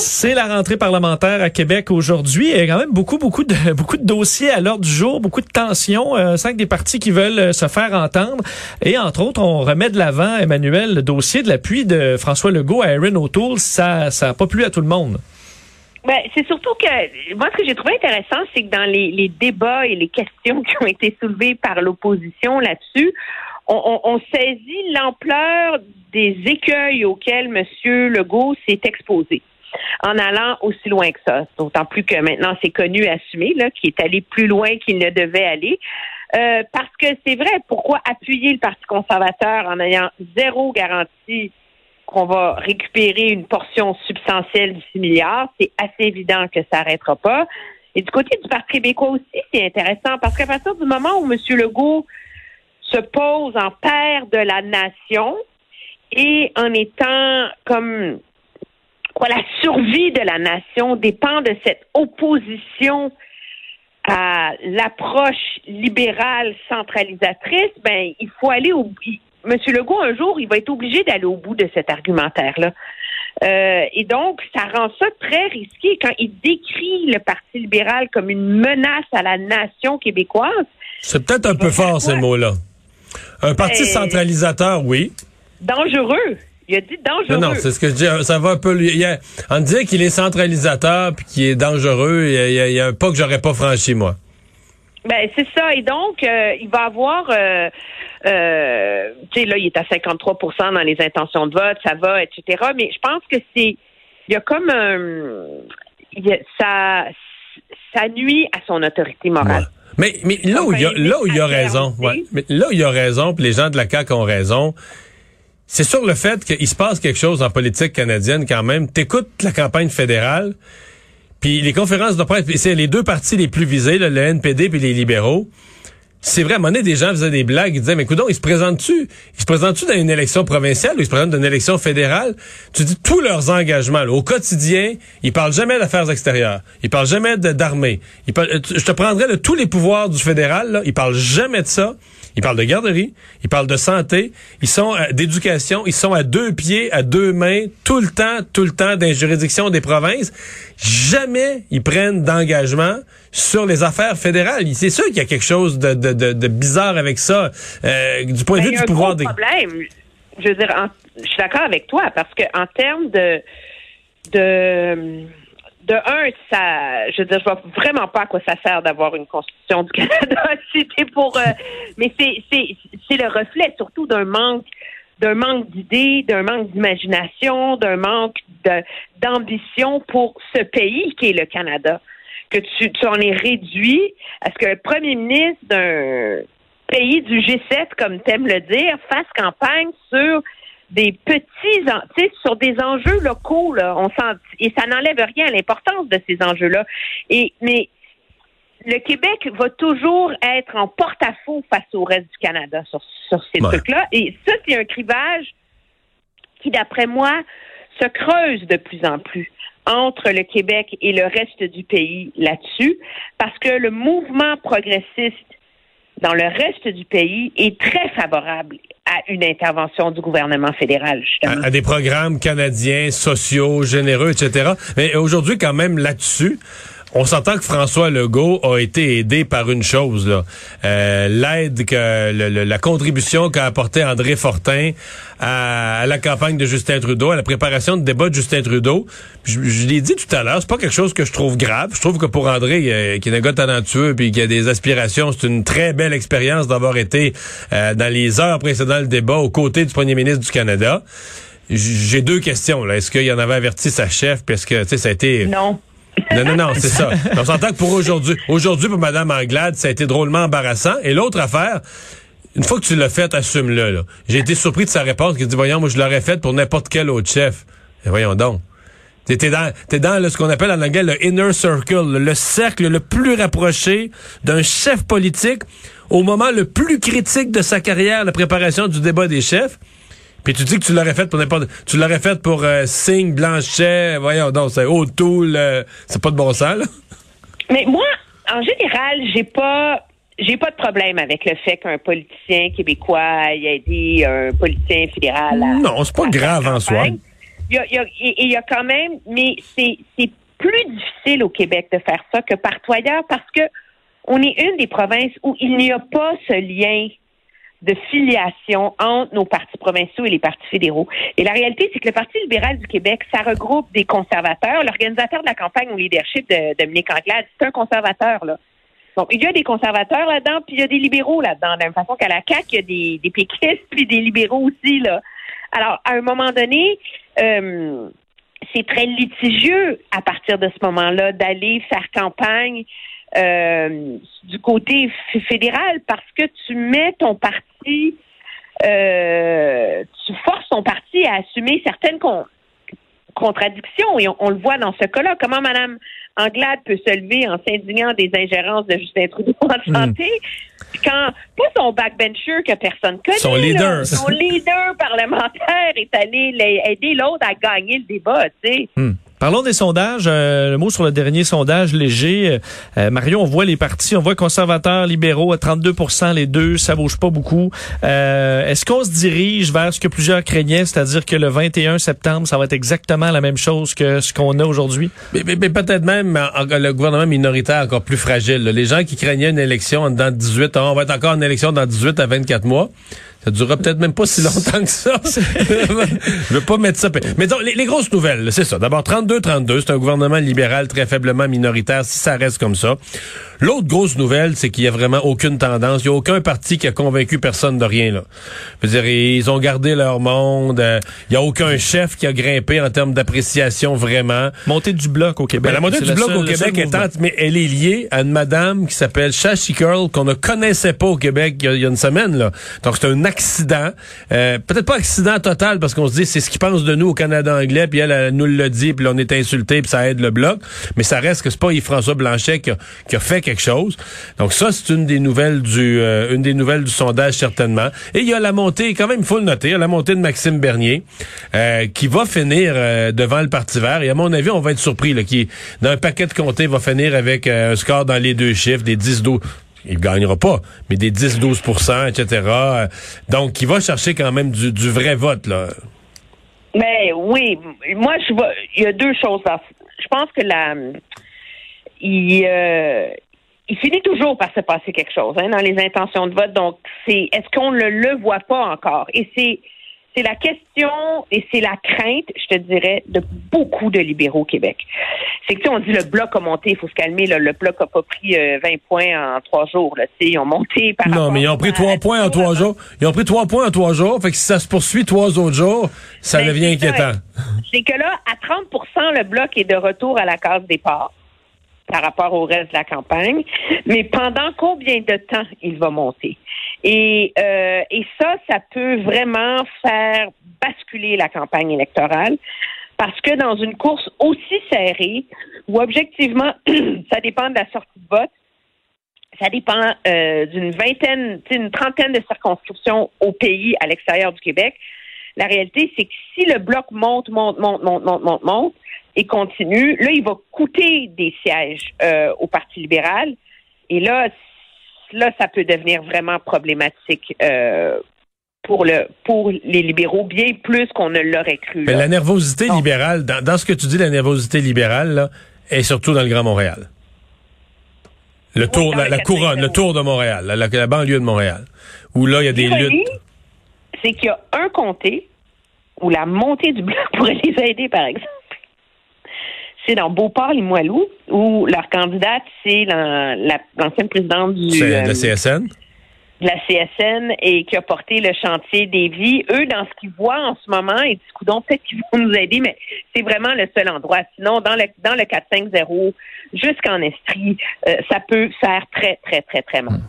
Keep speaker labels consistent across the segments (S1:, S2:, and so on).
S1: C'est la rentrée parlementaire à Québec aujourd'hui. Il y a quand même beaucoup, beaucoup de, beaucoup de dossiers à l'ordre du jour, beaucoup de tensions. Euh, cinq des partis qui veulent euh, se faire entendre. Et entre autres, on remet de l'avant, Emmanuel, le dossier de l'appui de François Legault à Aaron O'Toole. Ça, ça a pas plu à tout le monde.
S2: Ben, c'est surtout que moi, ce que j'ai trouvé intéressant, c'est que dans les, les débats et les questions qui ont été soulevées par l'opposition là-dessus, on, on, on saisit l'ampleur des écueils auxquels M. Legault s'est exposé en allant aussi loin que ça. D'autant plus que maintenant c'est connu assumé là, qu'il est allé plus loin qu'il ne devait aller. Euh, parce que c'est vrai, pourquoi appuyer le Parti conservateur en ayant zéro garantie qu'on va récupérer une portion substantielle du 6 milliards? C'est assez évident que ça n'arrêtera pas. Et du côté du Parti québécois aussi, c'est intéressant parce qu'à partir du moment où M. Legault se pose en père de la nation et en étant comme quoi la survie de la nation dépend de cette opposition à l'approche libérale centralisatrice, ben il faut aller au Monsieur Legault un jour, il va être obligé d'aller au bout de cet argumentaire-là. Euh, et donc, ça rend ça très risqué quand il décrit le Parti libéral comme une menace à la nation québécoise.
S3: C'est peut-être un peu fort, ces mots-là. Un parti
S2: Ben-
S3: centralisateur, oui.
S2: Dangereux. Il a dit dangereux.
S3: Non, non, c'est ce que je dis. Ça va un peu. il a- on disait qu'il est centralisateur puis qu'il est dangereux. Il y a, il y un pas que j'aurais pas franchi, moi.
S2: Ben, c'est ça. Et donc, euh, il va avoir, euh, euh, tu sais, là, il est à 53% dans les intentions de vote, ça va, etc. Mais je pense que c'est, il y a comme un, il y a- ça, ça nuit à son autorité morale.
S3: Ouais. Mais, mais là où il y a, là où il y a raison, ouais. mais là où il y a raison, puis les gens de la CAQ ont raison, c'est sur le fait qu'il se passe quelque chose en politique canadienne quand même. T'écoutes la campagne fédérale, puis les conférences de presse, c'est les deux partis les plus visés, là, le NPD puis les libéraux. C'est vrai, à un moment donné, des gens faisaient des blagues, ils disaient, mais écoute, ils se présentent-tu, ils se présentent-tu dans une élection provinciale ou ils se présentent dans une élection fédérale? Tu dis tous leurs engagements, là, au quotidien, ils parlent jamais d'affaires extérieures, ils parlent jamais d'armée. Euh, Je te prendrais de tous les pouvoirs du fédéral, là, ils parlent jamais de ça. Ils parlent de garderie, ils parlent de santé, ils sont d'éducation, ils sont à deux pieds, à deux mains, tout le temps, tout le temps dans les juridictions des provinces. Jamais ils prennent d'engagement sur les affaires fédérales. C'est sûr qu'il y a quelque chose de, de, de, de bizarre avec ça, euh, du point de
S2: Ben,
S3: vue du pouvoir des...
S2: problème. Je veux dire, en- je suis d'accord avec toi parce que en termes de de de un, ça, je veux dire, je vois vraiment pas à quoi ça sert d'avoir une constitution du Canada. Pour, euh, mais c'est le reflet surtout d'un manque d'idées, d'un manque d'imagination, d'un manque d'ambition pour ce pays qui est le Canada. Que tu, tu en es réduit à ce que le premier ministre d'un pays du G7, comme t'aimes le dire, fasse campagne sur des petits, en- tu sais, sur des enjeux locaux, là. On et ça n'enlève rien à l'importance de ces enjeux-là. Et, mais le Québec va toujours être en porte-à-faux face au reste du Canada sur, sur ces
S3: Ouais.
S2: trucs-là. Et ça, c'est un clivage qui, d'après moi, se creuse de plus en plus entre le Québec et le reste du pays là-dessus, parce que le mouvement progressiste dans le reste du pays est très favorable à une intervention du gouvernement fédéral, justement.
S3: à, à des programmes canadiens, sociaux, généreux, etc. Mais aujourd'hui, quand même, là-dessus, on s'entend que François Legault a été aidé par une chose. Euh, l'aide que la contribution qu'a apporté André Fortin à, la campagne de Justin Trudeau, à la préparation de débat de Justin Trudeau. Je, je l'ai dit tout à l'heure, c'est pas quelque chose que je trouve grave. Je trouve que pour André, euh, qui est un gars talentueux puis qui a des aspirations, c'est une très belle expérience d'avoir été euh, dans les heures précédant le débat aux côtés du premier ministre du Canada. J'ai deux questions. Est-ce qu'il en avait averti sa chef? Parce que, ça a été...
S2: Non.
S3: Non, non, non, c'est ça. On s'entend que pour aujourd'hui, aujourd'hui pour Mme Anglade, ça a été drôlement embarrassant. Et l'autre affaire, une fois que tu l'as fait, assume-le. J'ai été surpris de sa réponse qui dit, voyons, moi je l'aurais faite pour n'importe quel autre chef. Et voyons donc. T'es t'es dans, t'es dans là, ce qu'on appelle en anglais le inner circle, le cercle le plus rapproché d'un chef politique au moment le plus critique de sa carrière, la préparation du débat des chefs. Puis tu dis que tu l'aurais fait pour n'importe... Tu l'aurais fait pour euh, Singh, Blanchet, voyons donc, c'est O'Toole, euh, c'est pas de bon sens, là.
S2: Mais moi, en général, j'ai pas j'ai pas de problème avec le fait qu'un politicien québécois ait aidé un politicien fédéral à,
S3: Non, c'est pas grave en soi.
S2: Il y, a, il, y a, il y a quand même, mais c'est plus difficile au Québec de faire ça que partout ailleurs parce que on est une des provinces où il n'y a pas ce lien de filiation entre nos partis provinciaux et les partis fédéraux. Et la réalité, c'est que le Parti libéral du Québec, ça regroupe des conservateurs. L'organisateur de la campagne au leadership de Dominique Anglade, c'est un conservateur, là. Donc, il y a des conservateurs là-dedans, puis il y a des libéraux là-dedans. De la même façon qu'à la CAQ, il y a des, des péquistes, puis des libéraux aussi, là. Alors, à un moment donné, euh, c'est très litigieux à partir de ce moment-là d'aller faire campagne euh, du côté fédéral parce que tu mets ton parti, euh, tu forces ton parti à assumer certaines contradictions et on, le voit dans ce cas-là. Comment Mme Anglade peut se lever en s'indignant des ingérences de Justin Trudeau en hmm. santé quand pas son backbencher que personne connaît,
S3: son leader,
S2: son leader parlementaire est allé aider l'autre à gagner le débat, tu sais.
S1: Hmm. Parlons des sondages. Euh, le mot sur le dernier sondage léger. Euh, euh, Mario, on voit les partis, on voit conservateurs, libéraux à 32% les deux, ça bouge pas beaucoup. Est-ce qu'on se dirige vers ce que plusieurs craignaient, c'est-à-dire que le 21 septembre, ça va être exactement la même chose que ce qu'on a aujourd'hui?
S3: Mais, peut-être même le gouvernement minoritaire encore plus fragile. Les gens qui craignaient une élection dans 18 ans, on va être encore en élection dans 18 à 24 mois. Ça durera peut-être même pas si longtemps que ça. je veux pas mettre ça. Mais donc, les, grosses nouvelles, c'est ça. D'abord, 32-32, c'est un gouvernement libéral très faiblement minoritaire, si ça reste comme ça. L'autre grosse nouvelle, c'est qu'il y a vraiment aucune tendance. Il n'y a aucun parti qui a convaincu personne de rien, là. Je veux dire, ils ont gardé leur monde. Euh, il n'y a aucun chef qui a grimpé en termes d'appréciation vraiment.
S1: Montée du bloc au Québec.
S3: Ben, la montée du bloc au Québec est mais elle est liée à une madame qui s'appelle Shashi Curl qu'on ne connaissait pas au Québec il y a, une semaine, là. Donc, c'est un accident. Euh, peut-être pas accident total parce qu'on se dit c'est ce qu'ils pensent de nous au Canada anglais, puis elle, nous le dit, puis on est insulté, puis ça aide le bloc. Mais ça reste que c'est pas Yves-François Blanchet qui a, fait quelque chose. Donc ça, c'est une des nouvelles du euh, une des nouvelles du sondage certainement. Et il y a la montée, quand même, il faut le noter, la montée de Maxime Bernier euh, qui va finir devant le Parti vert. Et à mon avis, on va être surpris là, qui dans un paquet de comtés va finir avec un score dans les deux chiffres, des 10-12 il gagnera pas, mais des 10-12% etc. Donc, il va chercher quand même du, vrai vote, là.
S2: Mais oui, moi, je il y a deux choses. Je pense que la, il, euh, il finit toujours par se passer quelque chose hein, dans les intentions de vote. Donc, c'est, est-ce qu'on ne le voit pas encore? Et c'est, c'est la question et c'est la crainte, je te dirais, de beaucoup de libéraux au Québec. C'est que, on dit le bloc a monté, il faut se calmer, le bloc a pas pris 20 euh, points en trois jours, là, ils ont monté par
S3: Non, mais ils ont pris trois points en trois jours. Ils ont pris trois points en trois jours, fait que si ça se poursuit trois autres jours, ça ben, devient inquiétant.
S2: C'est que là, à 30% le bloc est de retour à la case départ par rapport au reste de la campagne, mais pendant combien de temps il va monter? Et, euh, et ça, ça peut vraiment faire basculer la campagne électorale parce que dans une course aussi serrée, où objectivement, ça dépend de la sortie de vote, ça dépend euh, d'une vingtaine, d'une trentaine de circonscriptions au pays à l'extérieur du Québec. La réalité, c'est que si le bloc monte, monte, monte, monte, monte, monte, monte, et continue, là, il va coûter des sièges euh, au Parti libéral. Et là, là, ça peut devenir vraiment problématique euh, pour le pour les libéraux, bien plus qu'on ne l'aurait cru.
S3: Mais la nervosité libérale, dans, ce que tu dis, la nervosité libérale, là, est surtout dans le Grand Montréal. Le tour, la, couronne, le tour de Montréal, la, banlieue de Montréal, où là, il y a des luttes.
S2: C'est qu'il y a un comté où la montée du bloc pourrait les aider, par exemple c'est dans Beauport-Limoilou, où leur candidate, c'est l'ancienne présidente du...
S3: Euh, la CSN?
S2: De la CSN et qui a porté le chantier des vies. Eux, dans ce qu'ils voient en ce moment, du coup, donc peut-être qu'ils vont nous aider, mais c'est vraiment le seul endroit. Sinon, dans le dans le 4-5-0, jusqu'en Estrie, euh, ça peut faire très, très, très, très mal.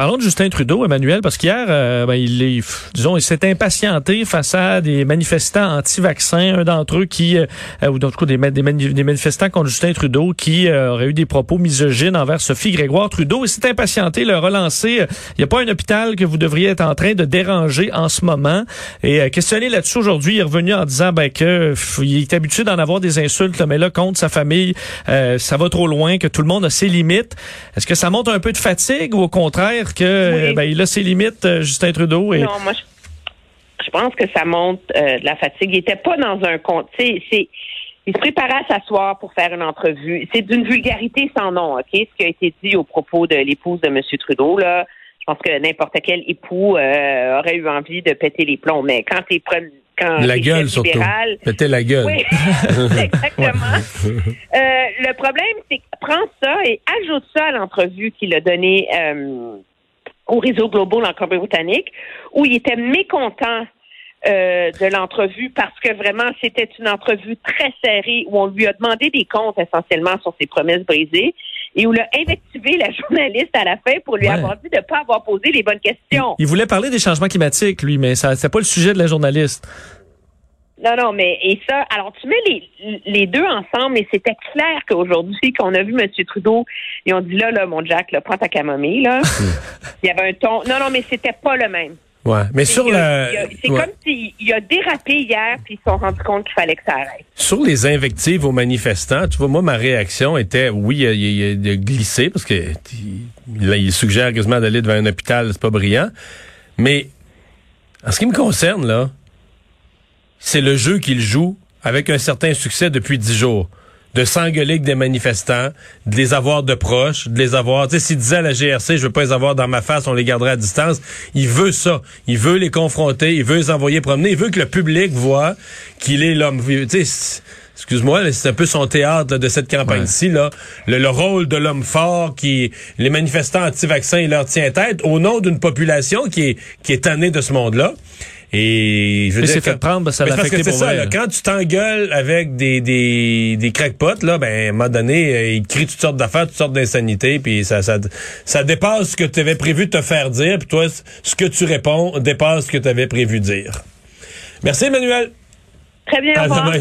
S1: Parlons de Justin Trudeau, Emmanuel, parce qu'hier, euh, ben, il est, disons, il s'est impatienté face à des manifestants anti-vaccins, un d'entre eux qui, euh, ou d'autres coup des, des, manifestants contre Justin Trudeau qui euh, aurait eu des propos misogynes envers Sophie Grégoire Trudeau. Il s'est impatienté, le relancer. Il n'y a pas un hôpital que vous devriez être en train de déranger en ce moment. Et questionné là-dessus aujourd'hui, il est revenu en disant ben, que il est habitué d'en avoir des insultes, mais là, contre sa famille, ça va trop loin, que tout le monde a ses limites. Est-ce que ça montre un peu de fatigue ou au contraire que ben, il a ses limites, euh, Justin Trudeau?
S2: Non, moi, je, pense que ça montre euh, de la fatigue. Il était pas dans un compte. C'est, il se préparait à s'asseoir pour faire une entrevue. C'est d'une vulgarité sans nom, OK? Ce qui a été dit au propos de l'épouse de M. Trudeau, là. Je pense que n'importe quel époux euh, aurait eu envie de péter les plombs. Mais quand t'es quand
S3: la gueule surtout. Péter la gueule.
S2: Oui, exactement. le problème, c'est que prends ça et ajoute ça à l'entrevue qu'il a donnée au réseau Global en Colombie-Britannique, où il était mécontent euh, de l'entrevue parce que vraiment c'était une entrevue très serrée où on lui a demandé des comptes essentiellement sur ses promesses brisées et où il a invectivé la journaliste à la fin pour lui avoir dit de ne pas avoir posé les bonnes questions.
S1: Il, voulait parler des changements climatiques, lui, mais ça c'est pas le sujet de la journaliste.
S2: Non, non, mais et ça, alors tu mets les, les deux ensemble, et c'était clair qu'aujourd'hui, qu'on a vu M. Trudeau, et on dit là, là, mon Jack, là, prends ta camomille, là. il y avait un ton. Non, non, mais c'était pas le même.
S3: Ouais, mais sur la.
S2: C'est comme s'il a dérapé hier, puis ils se sont rendus compte qu'il fallait que ça arrête.
S3: Sur les invectives aux manifestants, tu vois, moi, ma réaction était, oui, il a, glissé, parce que il, il suggère quasiment d'aller devant un hôpital, c'est pas brillant. Mais, en ce qui me concerne, là, c'est le jeu qu'il joue avec un certain succès depuis dix jours. De s'engueuler avec des manifestants, de les avoir de proches, de les avoir. Tu sais, s'il disait à la GRC, je veux pas les avoir dans ma face, on les gardera à distance. Il veut ça. Il veut les confronter. Il veut les envoyer promener. Il veut que le public voit qu'il est l'homme. Tu sais, excuse-moi, c'est un peu son théâtre de cette campagne-ci, là. Le, rôle de l'homme fort qui, les manifestants anti-vaccins, il leur tient tête au nom d'une population qui est, qui est tannée de ce monde-là. Et
S1: je veux dire, fait prendre, ça
S3: parce que c'est ça, là, quand tu t'engueules avec des, des, des crackpots, là, ben, à un moment donné, euh, ils crient toutes sortes d'affaires, toutes sortes d'insanités, puis ça, ça, ça dépasse ce que tu avais prévu de te faire dire, puis toi, ce que tu réponds dépasse ce que tu avais prévu de dire. Merci, Emmanuel.
S2: Très bien, au revoir.